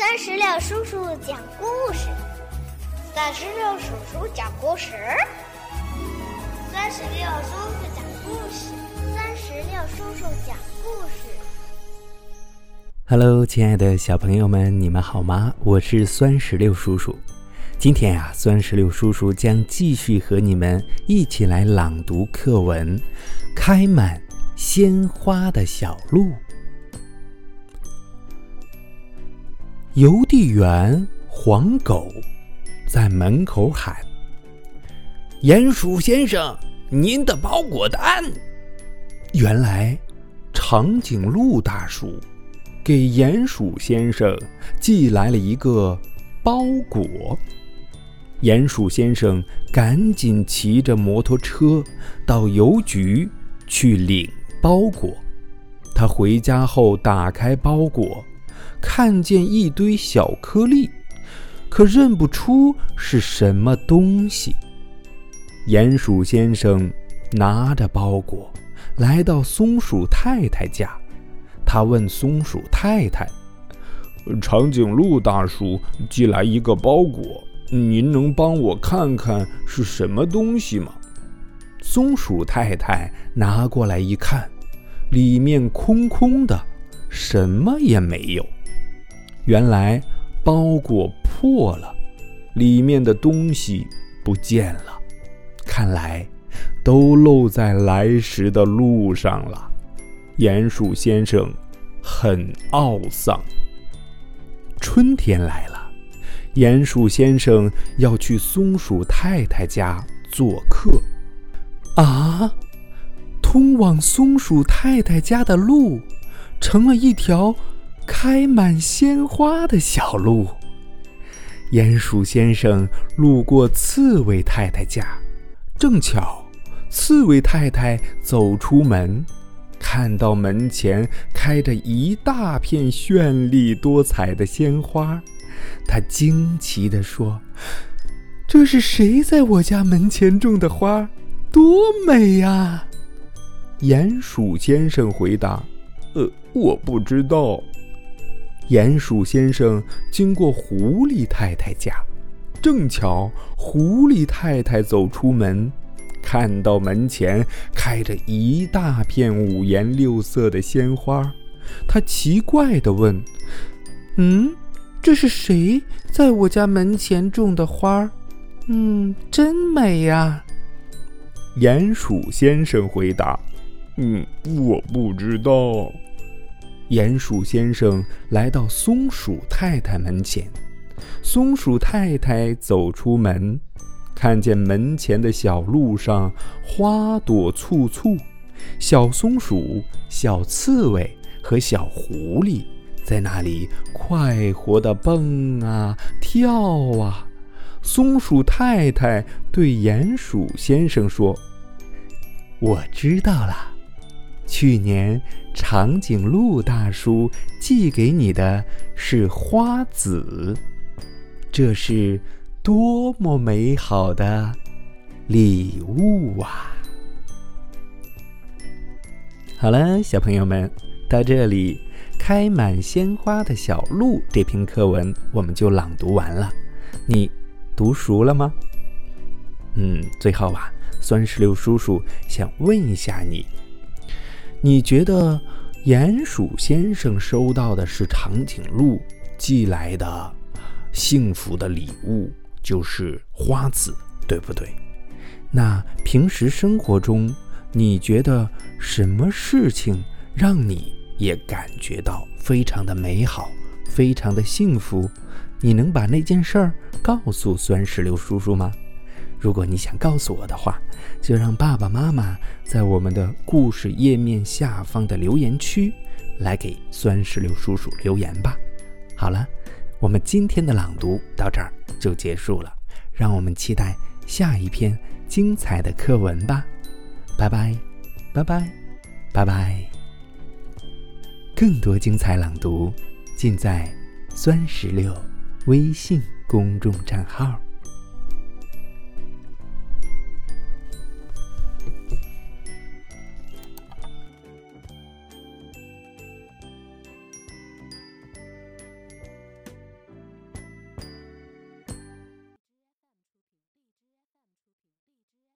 三十六叔叔讲故事，三十六叔叔讲故事，三十六叔叔讲故事，三十六叔叔讲故事。Hello，亲爱的小朋友们，你们好吗？我是酸石榴叔叔。今天呀，酸石榴叔叔将继续和你们一起来朗读课文《开满鲜花的小路》。邮递员黄狗在门口喊：“鼹鼠先生，您的包裹单。”原来，长颈鹿大叔给鼹鼠先生寄来了一个包裹。鼹鼠先生赶紧骑着摩托车到邮局去领包裹。他回家后打开包裹。看见一堆小颗粒，可认不出是什么东西。鼹鼠先生拿着包裹来到松鼠太太家，他问松鼠太太：“长颈鹿大叔寄来一个包裹，您能帮我看看是什么东西吗？”松鼠太太拿过来一看，里面空空的，什么也没有。原来包裹破了，里面的东西不见了，看来都漏在来时的路上了。鼹鼠先生很懊丧。春天来了，鼹鼠先生要去松鼠太太家做客。啊，通往松鼠太太家的路成了一条。开满鲜花的小路。鼹鼠先生路过刺猬太太家，正巧刺猬太太走出门，看到门前开着一大片绚丽多彩的鲜花，他惊奇地说：“这是谁在我家门前种的花？多美呀！”鼹鼠先生回答：“呃，我不知道。”鼹鼠先生经过狐狸太太家，正巧狐狸太太走出门，看到门前开着一大片五颜六色的鲜花，他奇怪地问：“嗯，这是谁在我家门前种的花？嗯，真美呀。”鼹鼠先生回答：“嗯，我不知道。”鼹鼠先生来到松鼠太太门前，松鼠太太走出门，看见门前的小路上花朵簇簇，小松鼠、小刺猬和小狐狸在那里快活地蹦啊跳啊。松鼠太太对鼹鼠先生说：“我知道了。”去年长颈鹿大叔寄给你的是花籽，这是多么美好的礼物啊！好了，小朋友们，到这里，开满鲜花的小路这篇课文我们就朗读完了。你读熟了吗？嗯，最后啊，酸石榴叔叔想问一下你。你觉得鼹鼠先生收到的是长颈鹿寄来的幸福的礼物，就是花籽，对不对？那平时生活中，你觉得什么事情让你也感觉到非常的美好，非常的幸福？你能把那件事儿告诉酸石榴叔叔吗？如果你想告诉我的话，就让爸爸妈妈在我们的故事页面下方的留言区来给酸石榴叔叔留言吧。好了，我们今天的朗读到这儿就结束了，让我们期待下一篇精彩的课文吧。拜拜，拜拜，拜拜。更多精彩朗读尽在酸石榴微信公众账号。